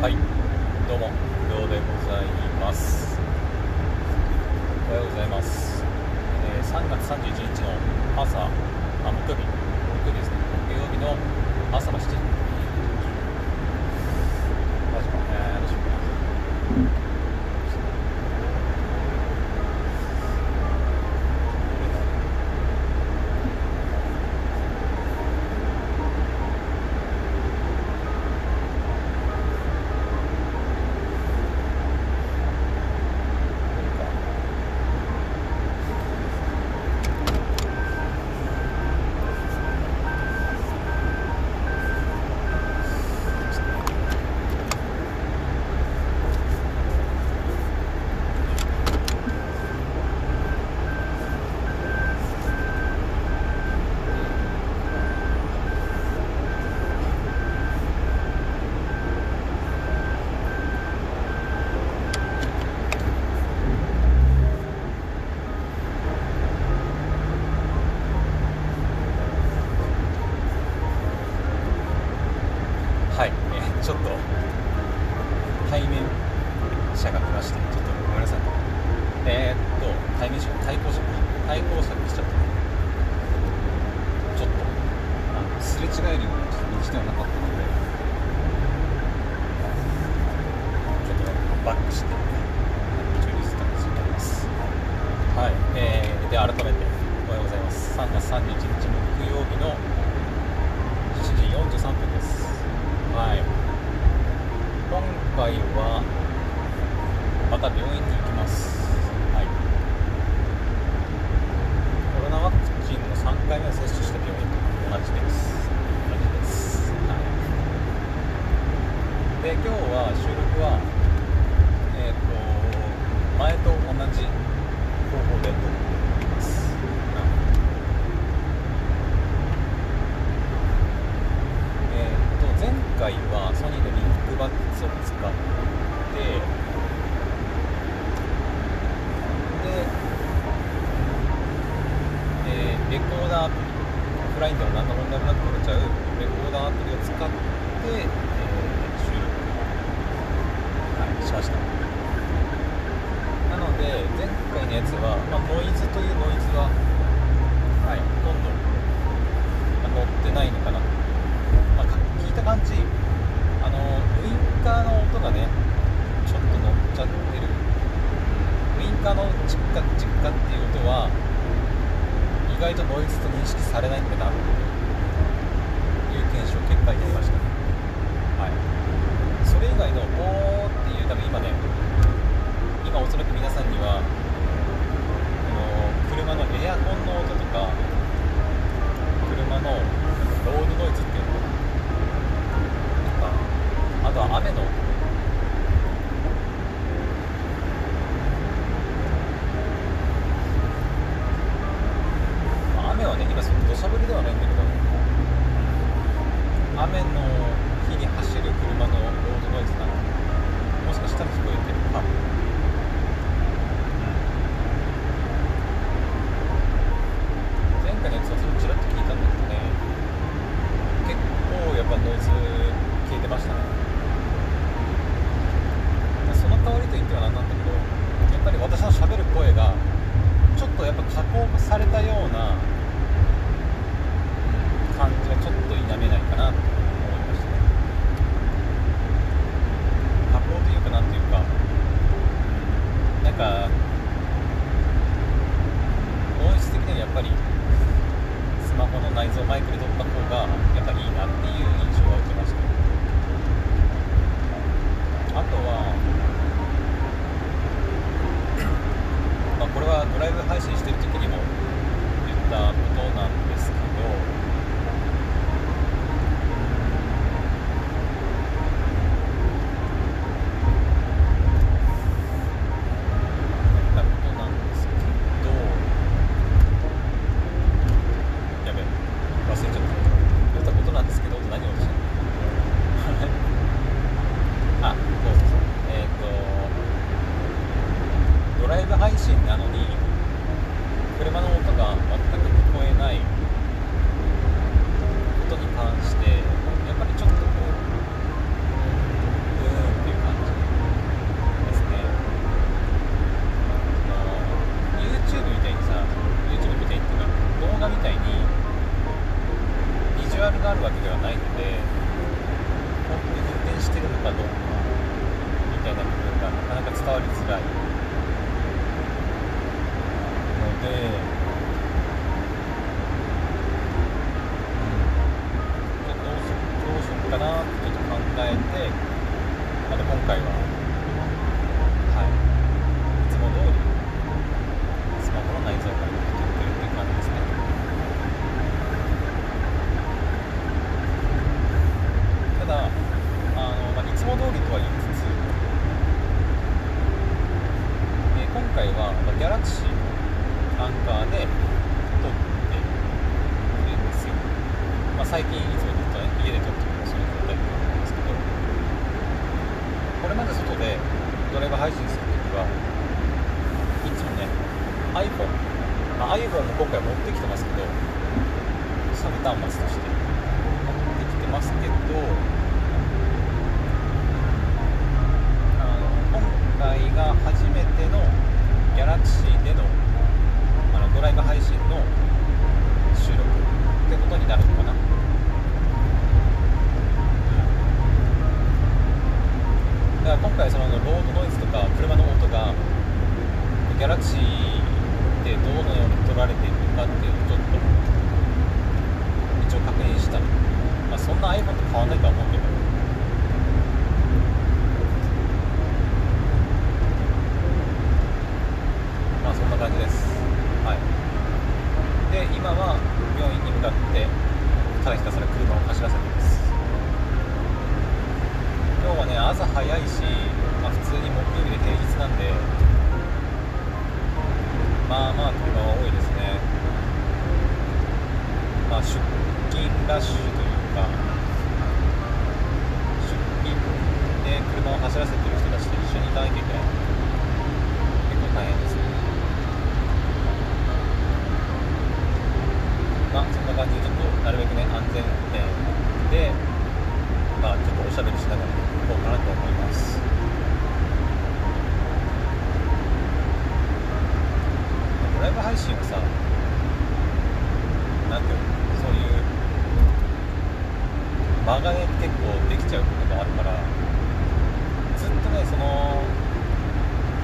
はい。どうも不動でございます。おはようございます、えー3月31日の朝あ木曜日木曜日ですね。木曜日の朝の7時。なく撮れちゃうレコーダーアプリを使って、えー収録、はい、しましたなので前回のやつは、まあ、ノイズというノイズは、はい、ほとんどまあ乗ってないのかなまあ、聞いた感じあのウインカーの音がねちょっと乗っちゃってる。ウインカーのチッカチッカっていう音は意外とノイズと認識されないんだな。という検証結果になりました。はい。それ以外のおーっていう多分今ね今おそらく皆さんにはこの車のエアコンの音とか車のロードノイズっていうのとかあとは雨の音まあ雨はね今その土砂降りではないんだけど雨の日に走る車のロードノイズなのもしかしたら聞こえてるかも前回のやつはそれちらっと聞いたんだけどね結構やっぱノイズ消えてましたね。形としてできてますけど今回が初めての Galaxy でのあのドライブ配信なるべくね安全運で、まあ、ちょっとおしゃべりしながら行こうかなと思います。ドライブ配信はさなんていうのそういう間がね結構できちゃうことがあるからずっとねその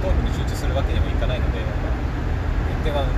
トークに集中するわけにもいかないので運転は運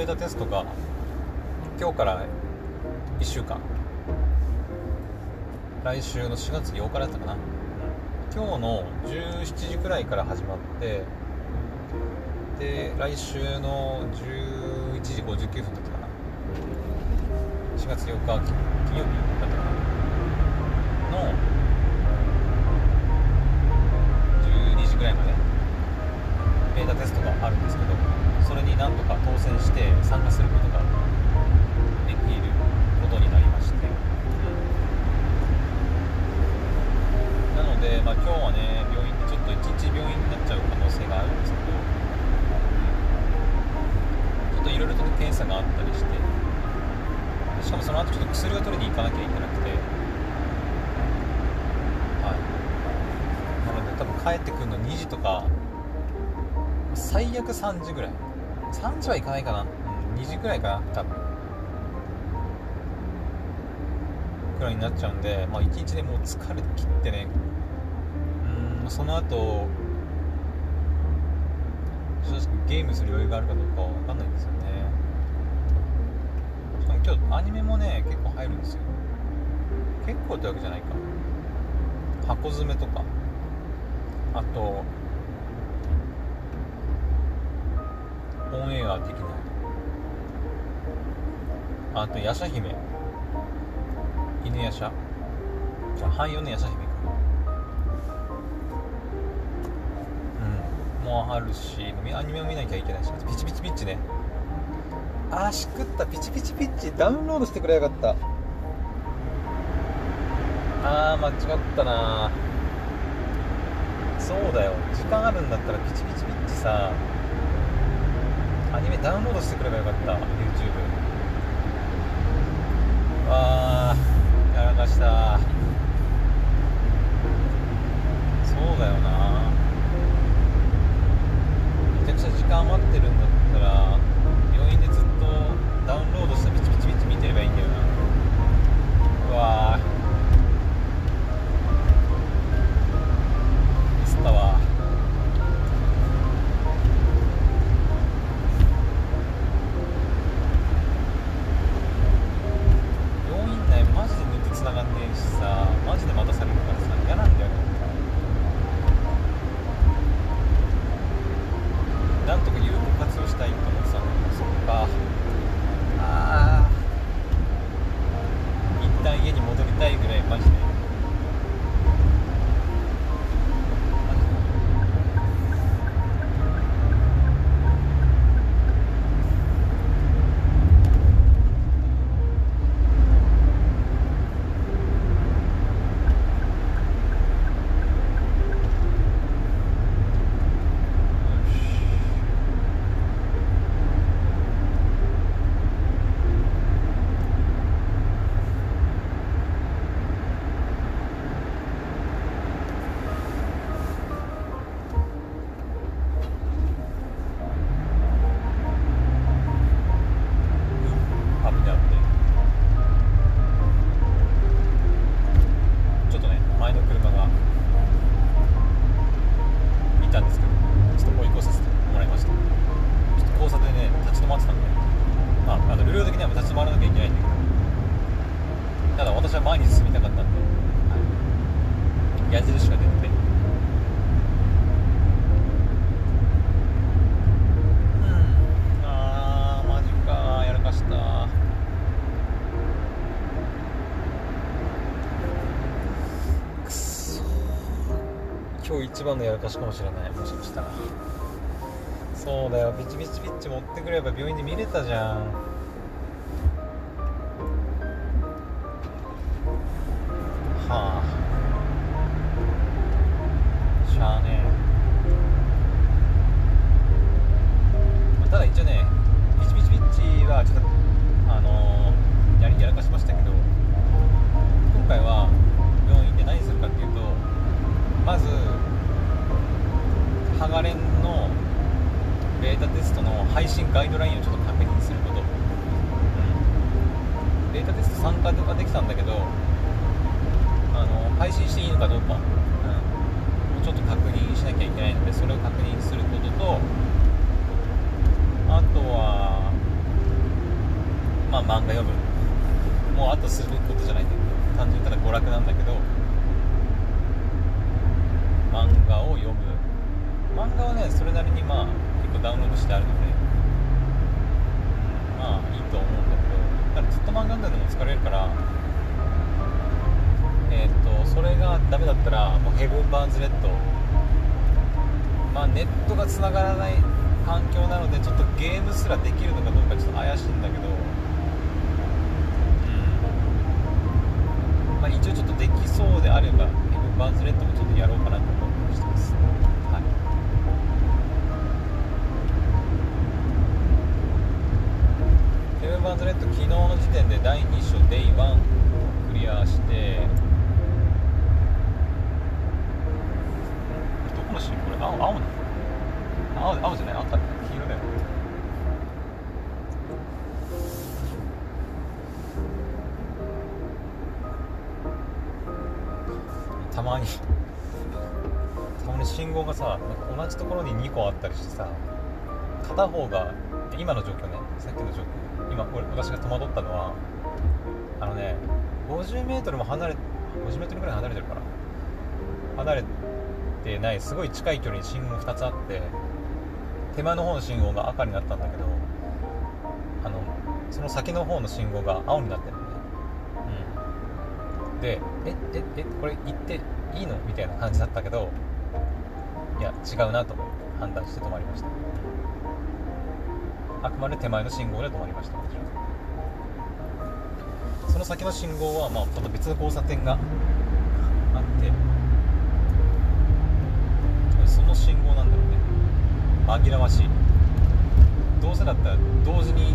ベータテストが今日から1週間。来週の4月8日だったかな。今日の17時くらいから始まってで来週の11時59分だったかな。4月8日金曜日だったかな。ろいろと検査があったりして。しかもその後ちょっと薬を取りに行かなきゃいけなくて。はい。なので多分帰ってくるの2時とか最悪3時ぐらい。3時はいかないかな、うん、2時ぐらいかな多分。くらいになっちゃうんで、まあ、1日でもう疲れ切ってね。うんその後正直ゲームする余裕があるかどうかわかんないんですよね。しかも今日アニメもね結構入るんですよ。結構ってわけじゃないか。箱詰めとか。あとオンエア的な。あとヤシャ姫。犬ヤシャじゃあ汎用のヤシャ姫か。うん。もうあるしアニメを見なきゃいけないしピチピチピチね。あーしくった。ピチピチピッチ。ダウンロードしてくれやがった。あー間違ったな。そうだよ。時間あるんだったらピチピチピッチさ。アニメダウンロードしてくればよかった。YouTube 一番のやらかしかもしれない。もしかしたら。そうだよ。ピチピチピッチ持ってくれば病院で見れたじゃん。ズ・レッド昨日の時点で第2章 Day1 クリアして。どこのシーン？これ青青なの。青青じゃない？赤黄色だよ。たまに。たまに信号がさ同じところに2個あったりしてさ片方が今の状況ね。さっきの状況。今俺私が戸惑ったのはあのね 50m も離れ 50m ぐらい離れてるから離れてないすごい近い距離に信号2つあって手前の方の信号が赤になったんだけどあのその先の方の信号が青になってるのね。うん。でえええこれ行っていいの？みたいな感じだったけどいや違うなと判断して止まりました。あくまで手前の信号で止まりました。私はその先の信号はまあまた別の交差点があってその信号なんだろうね。紛らわしい。どうせだったら同時に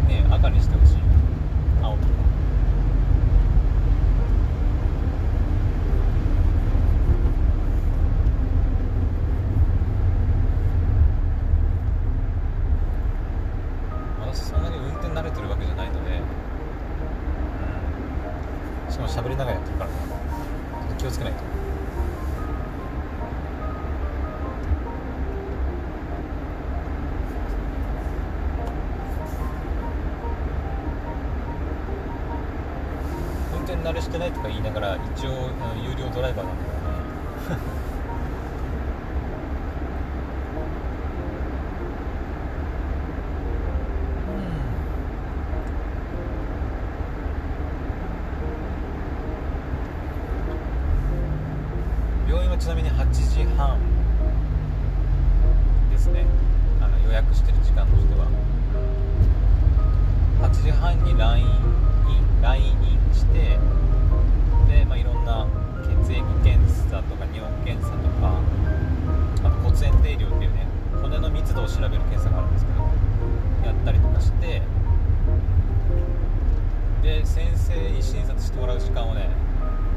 で先生に診察してもらう時間はね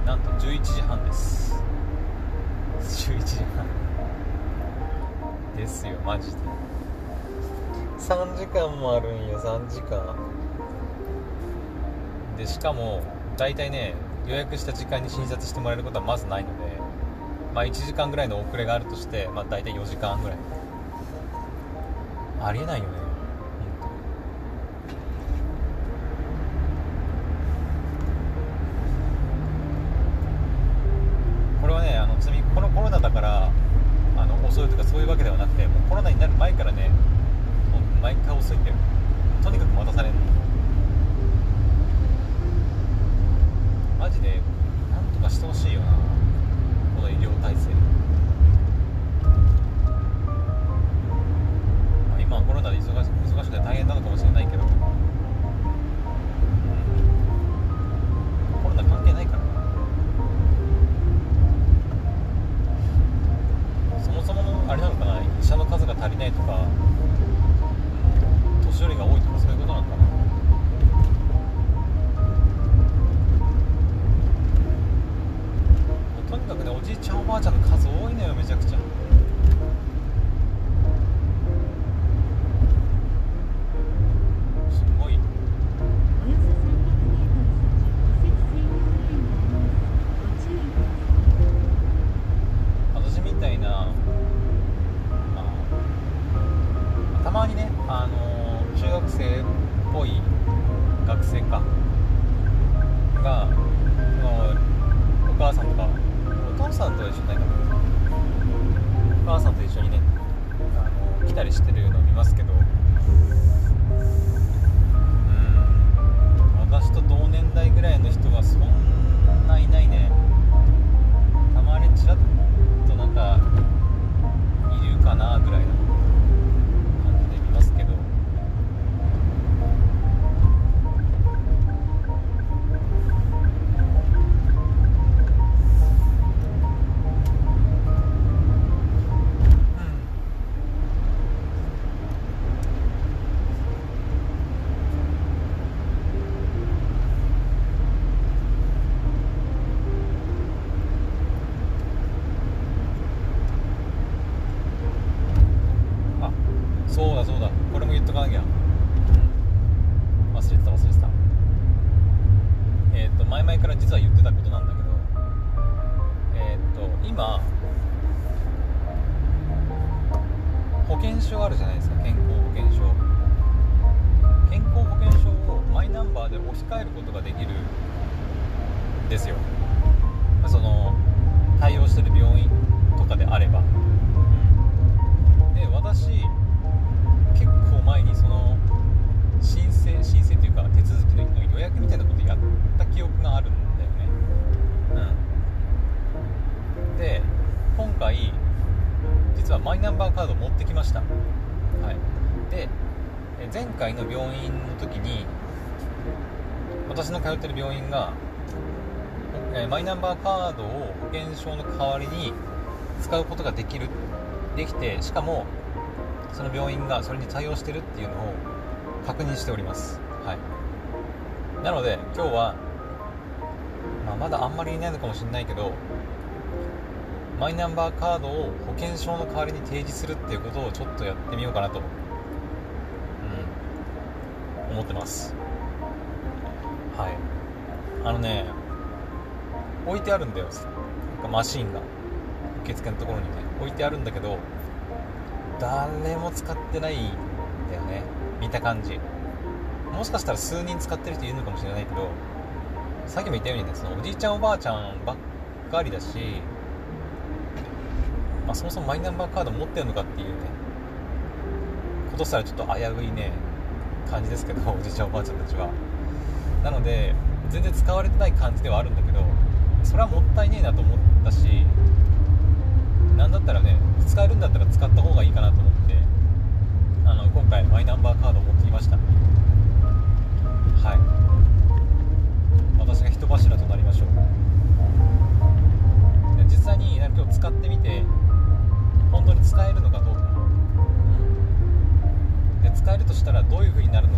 なんと11時半です。11時半。ですよマジで。3時間もあるんよ3時間。でしかも大体ね予約した時間に診察してもらえることはまずないのでまあ1時間ぐらいの遅れがあるとして、まあ、大体4時間ぐらい。ありえないよね。バーカードを保険証の代わりに使うことができるできてしかもその病院がそれに対応してるっていうのを確認しております。はい。なので今日は、まあ、まだあんまりいないのかもしれないけどマイナンバーカードを保険証の代わりに提示するっていうことをちょっとやってみようかなと、うん、思ってます。はい。あのね置いてあるんだよ。なんかマシンが。受付のところにね。置いてあるんだけど誰も使ってないんだよね。見た感じ。もしかしたら数人使ってる人いるのかもしれないけどさっきも言ったようにねそのおじいちゃんおばあちゃんばっかりだし、まあ、そもそもマイナンバーカード持ってるのかっていうねことしたらちょっと危ういね感じですけどおじいちゃんおばあちゃんたちは。なので全然使われてない感じではあるんだけどそれはもったいねえなと思ったしなんだったらね使えるんだったら使った方がいいかなと思ってあの今回マイナンバーカードを持ってきました。はい。私が人柱となりましょう。実際に今日使ってみて本当に使えるのかどうか、で使えるとしたらどういう風になるのか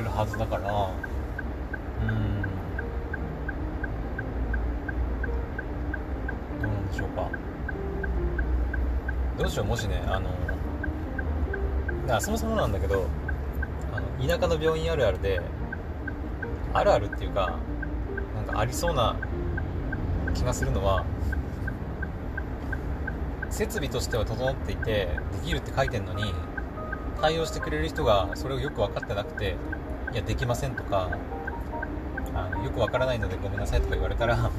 れるはずだから。うん。どうなんでしょうか。どうしようもしねあのあそもそもなんだけどあの田舎の病院あるあるであるあるっていうかなんかありそうな気がするのは設備としては整っていてできるって書いてんのに対応してくれる人がそれをよく分かってなくていやできませんとかあのよくわからないのでごめんなさいとか言われたら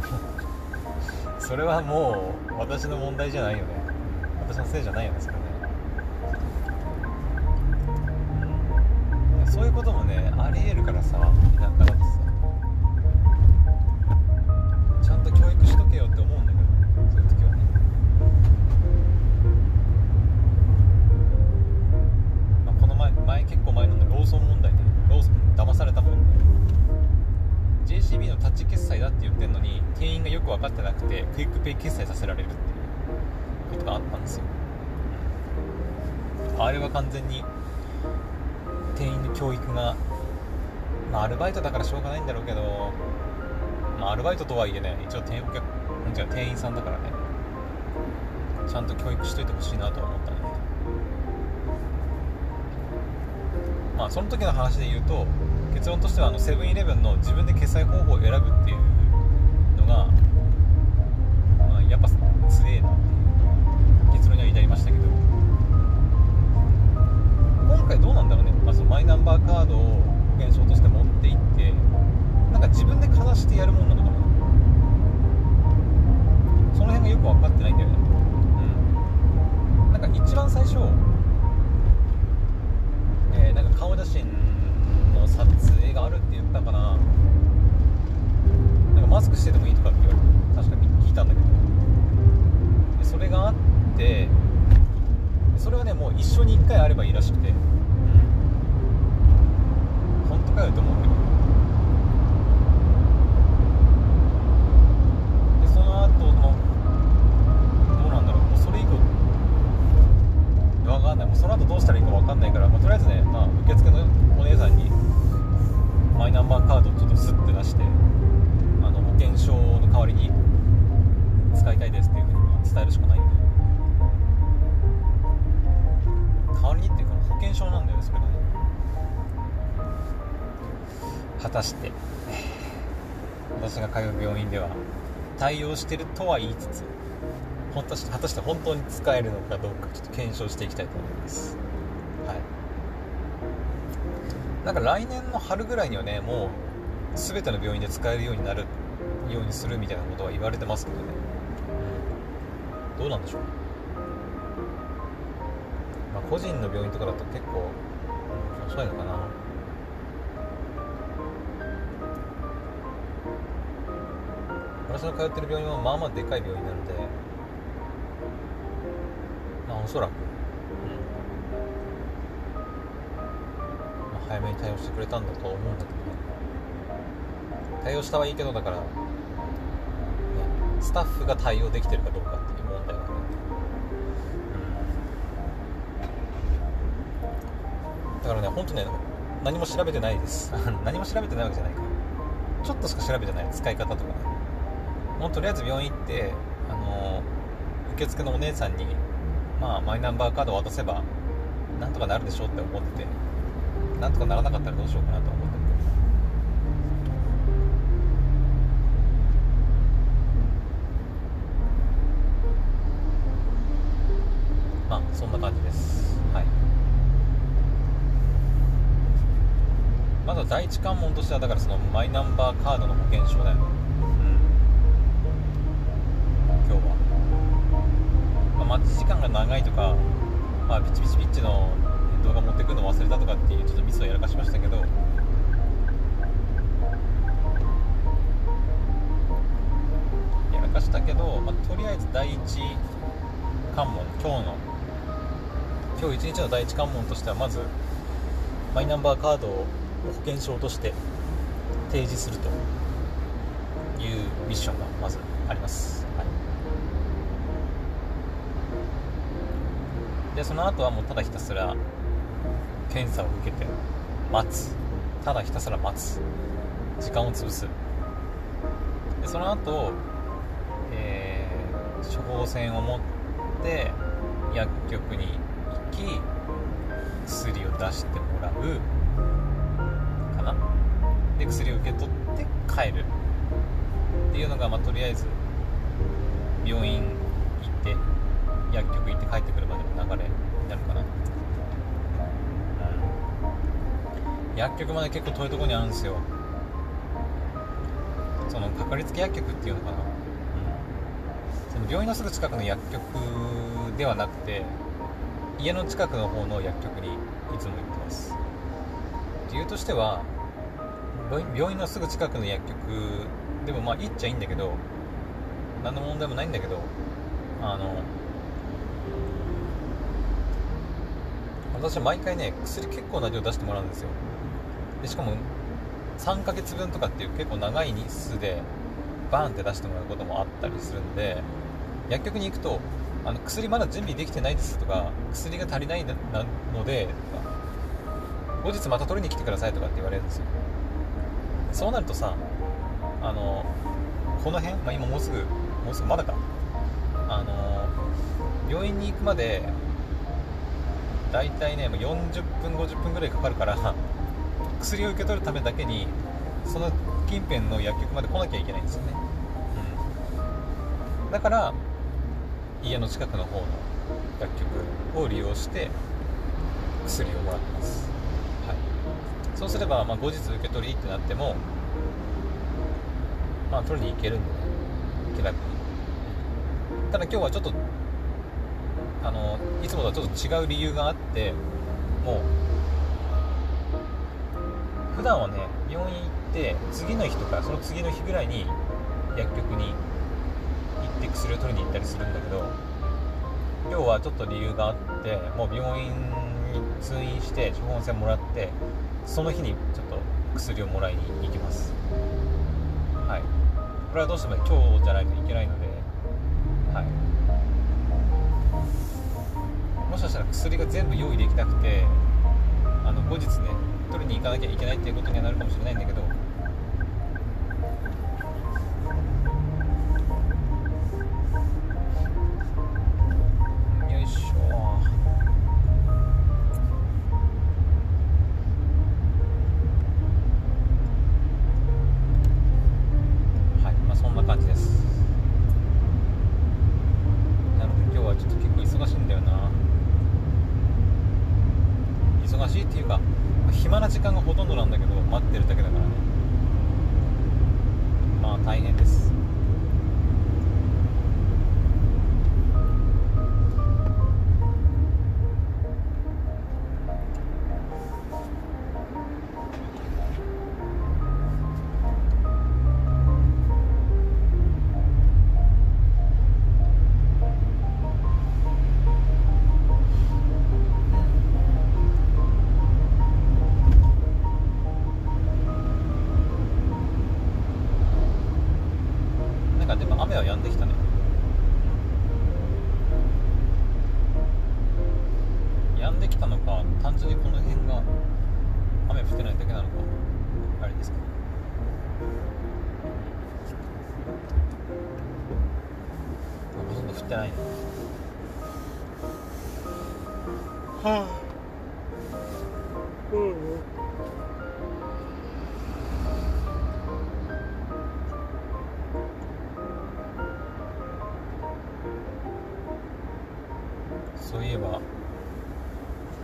それはもう私の問題じゃないよね。私のせいじゃないよねそれまあアルバイトだからしょうがないんだろうけどまあアルバイトとはいえね一応店お客じゃ店員さんだからねちゃんと教育しといてほしいなと思ったねまあその時の話で言うと結論としてはあのセブンイレブンの自分で決済方法を選ぶっていうのが、まあ、やっぱ強えなっていう結論には至りましたけど。今回どうなんだろうね、まあ、そのマイナンバーカードをなんか自分でかざしてやるもんなのかな。その辺がよく分かってないんだよね。うん。なんか一番最初えーなんか顔写真の撮影があるって言ったかな。なんかマスクしててもいいとかって言われて確かに聞いたんだけど。でそれがあってそれはねもう一緒に1回あればいいらしくて、うん、本当かよと思うけどとスッて出してあの保険証の代わりに使いたいですっていうふうに伝えるしかないんで。代わりにっていうか保険証なんだよねそれが。ね果たして私が通う病院では対応してるとは言いつつ果たして果たして本当に使えるのかどうかちょっと検証していきたいと思います。はい。なんか来年の春ぐらいにはねもう全ての病院で使えるようになるようにするみたいなことは言われてますけどね、どうなんでしょう、まあ、個人の病院とかだと結構、遅いのかな。私の通ってる病院はまあまあでかい病院なのでまあおそらく、うんまあ、早めに対応してくれたんだとは思うんだけどね。対応したはいいけどだから、ね、スタッフが対応できてるかどうかっていう問題がね、うん、だからね本当ね何も調べてないです。何も調べてないわけじゃないかちょっとしか調べてない。使い方とかね。もうとりあえず病院行ってあの受付のお姉さんにまあマイナンバーカードを渡せばなんとかなるでしょうって思っててなんとかならなかったらどうしようかなとそんな感じです。はい。まずは第一関門としてはだからそのマイナンバーカードの保険証だよね。今日は、まあ、待ち時間が長いとか、まあ、ピチピチピッチの動画持ってくるの忘れたとかっていうちょっとミスをやらかしましたけど。やらかしたけど、まあ、とりあえず第一関門今日の今日一日の第一関門としてはまずマイナンバーカードを保険証として提示するというミッションがまずあります、はい、でその後はもうただひたすら検査を受けて待つ。ただひたすら待つ時間を潰す。でその後、えー、処方箋を持って薬局に薬を出してもらうかな？で薬を受け取って帰る。っていうのが、まあ、とりあえず病院行って薬局行って帰ってくるまでの流れになるかな、うん、薬局まで結構遠いとこにあるんですよ。そのかかりつけ薬局っていうのかな、うん、その病院のすぐ近くの薬局ではなくて家の近くの方の薬局にいつも行ってます。理由としては病院のすぐ近くの薬局でもまあいいっちゃいいんだけど何の問題もないんだけどあの私は毎回ね薬結構な量出してもらうんですよ。でしかも3ヶ月分とかっていう結構長い日数でバーンって出してもらうこともあったりするんで薬局に行くとあの薬まだ準備できてないですとか薬が足りないので後日また取りに来てくださいとかって言われるんですよ。そうなるとさあのこの辺、まあ、今もうすぐもうすぐまだか。あの病院に行くまで大体ね40分50分ぐらいかかるから薬を受け取るためだけにその近辺の薬局まで来なきゃいけないんですよね、うん、だから家の近くの方の薬局を利用して薬をもらってます、はい、そうすれば、まあ、後日受け取りってなってもまあ取りに行けるんでね。気楽に。ただ今日はちょっとあのいつもとはちょっと違う理由があってもう普段はね病院行って次の日とかその次の日ぐらいに薬局に行って薬を取りに行ったりするんだけど今日はちょっと理由があってもう病院に通院して処方箋もらってその日にちょっと薬をもらいに行きます。はい。これはどうしても今日じゃないといけないのではい。もしかしたら薬が全部用意できなくてあの後日ね取りに行かなきゃいけないっていうことにはなるかもしれないんだけどってないだけなのかあれですかほとんど降ってないのはあうんそういえば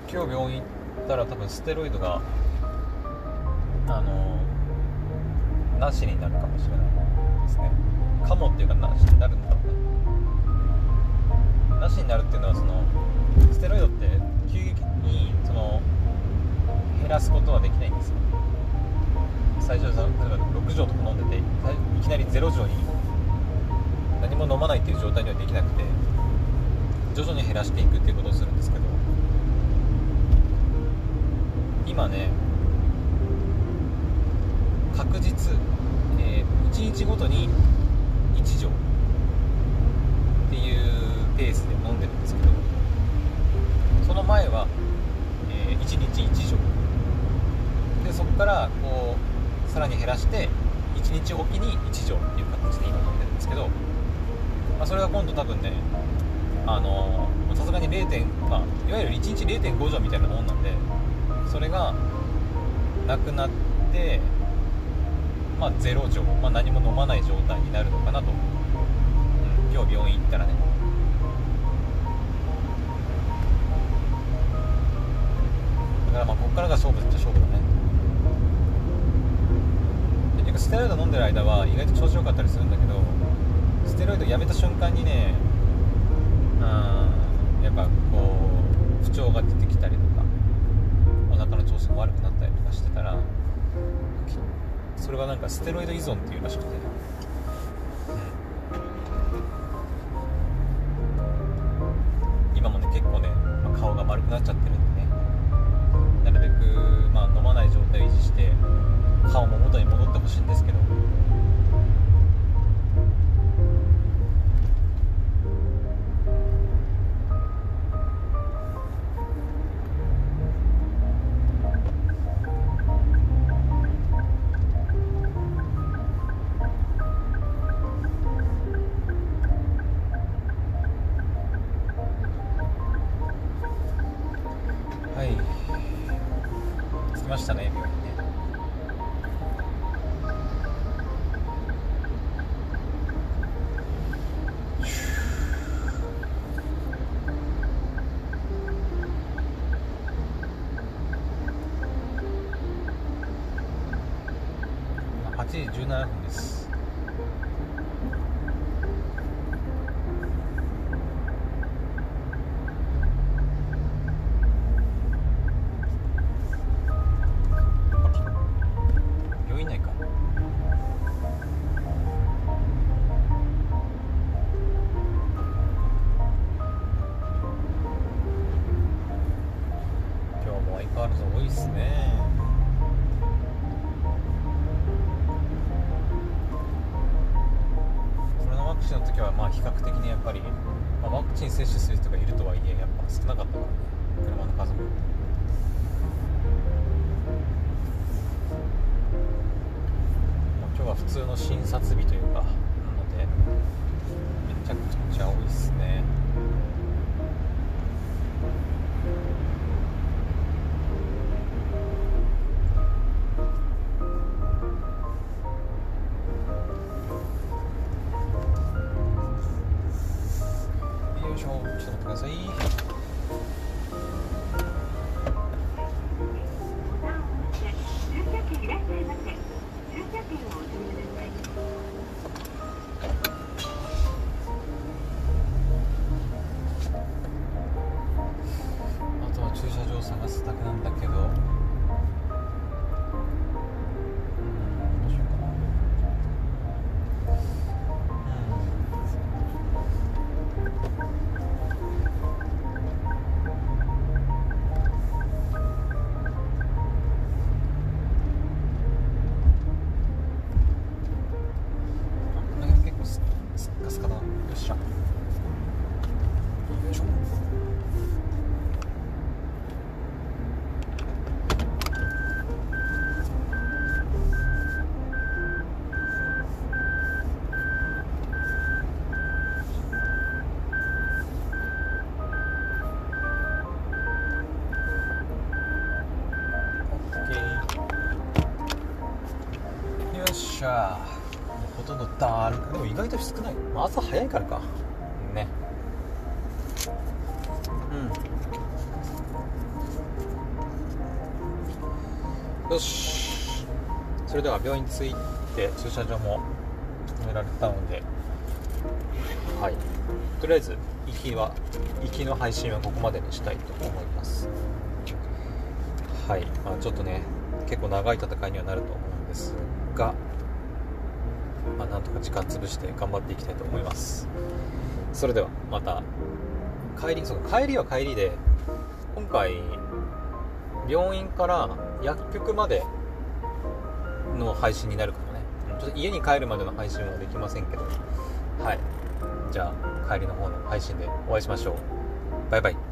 今日病院行ったら多分ステロイドがもっていうかなしになるんだろうななしになるっていうのはそのステロイドって急激にその減らすことはできないんですよ。最初例えば6錠とか飲んでていきなり0錠に何も飲まないっていう状態にはできなくて徐々に減らしていくっていうことをするんですけど今ね確実、えー、1日ごとに1錠っていうペースで飲んでるんですけどその前は、えー、1日1錠でそこからこうさらに減らして1日おきに1錠っていう形で今飲んでるんですけど、まあ、それが今度多分ねあのさすがに0点、まあ、いわゆる1日0.5錠みたいなもんなんでそれがなくなってまあ0錠、まあ、何も飲まない状態になるのかなと、うん、今日病院行ったらね。だからまあここからが勝負っちゃ勝負ステロイド飲んでる間は意外と調子良かったりするんだけどステロイドやめた瞬間にねあやっぱこう不調が出てきたりとかお腹の調子が悪くなったりとかしてたらそれはなんかステロイド依存っていうらしくて、普通の診察日というかなのでめちゃくちゃ多いっすね。ほとんどだる。でも意外と少ない、まあ、朝早いからか。ね。うん。よし。それでは病院着いて駐車場も止められたので。はい。とりあえず行きは行きの配信はここまでにしたいと思います。はい、まあ、ちょっとね結構長い戦いにはなると思うんですが、まあ、なんとか時間潰して頑張っていきたいと思います。それではまた。帰りそう帰りは帰りで今回病院から薬局までの配信になるかもね。ちょっと家に帰るまでの配信はできませんけど。はい。じゃあ帰りの方の配信でお会いしましょう。バイバイ。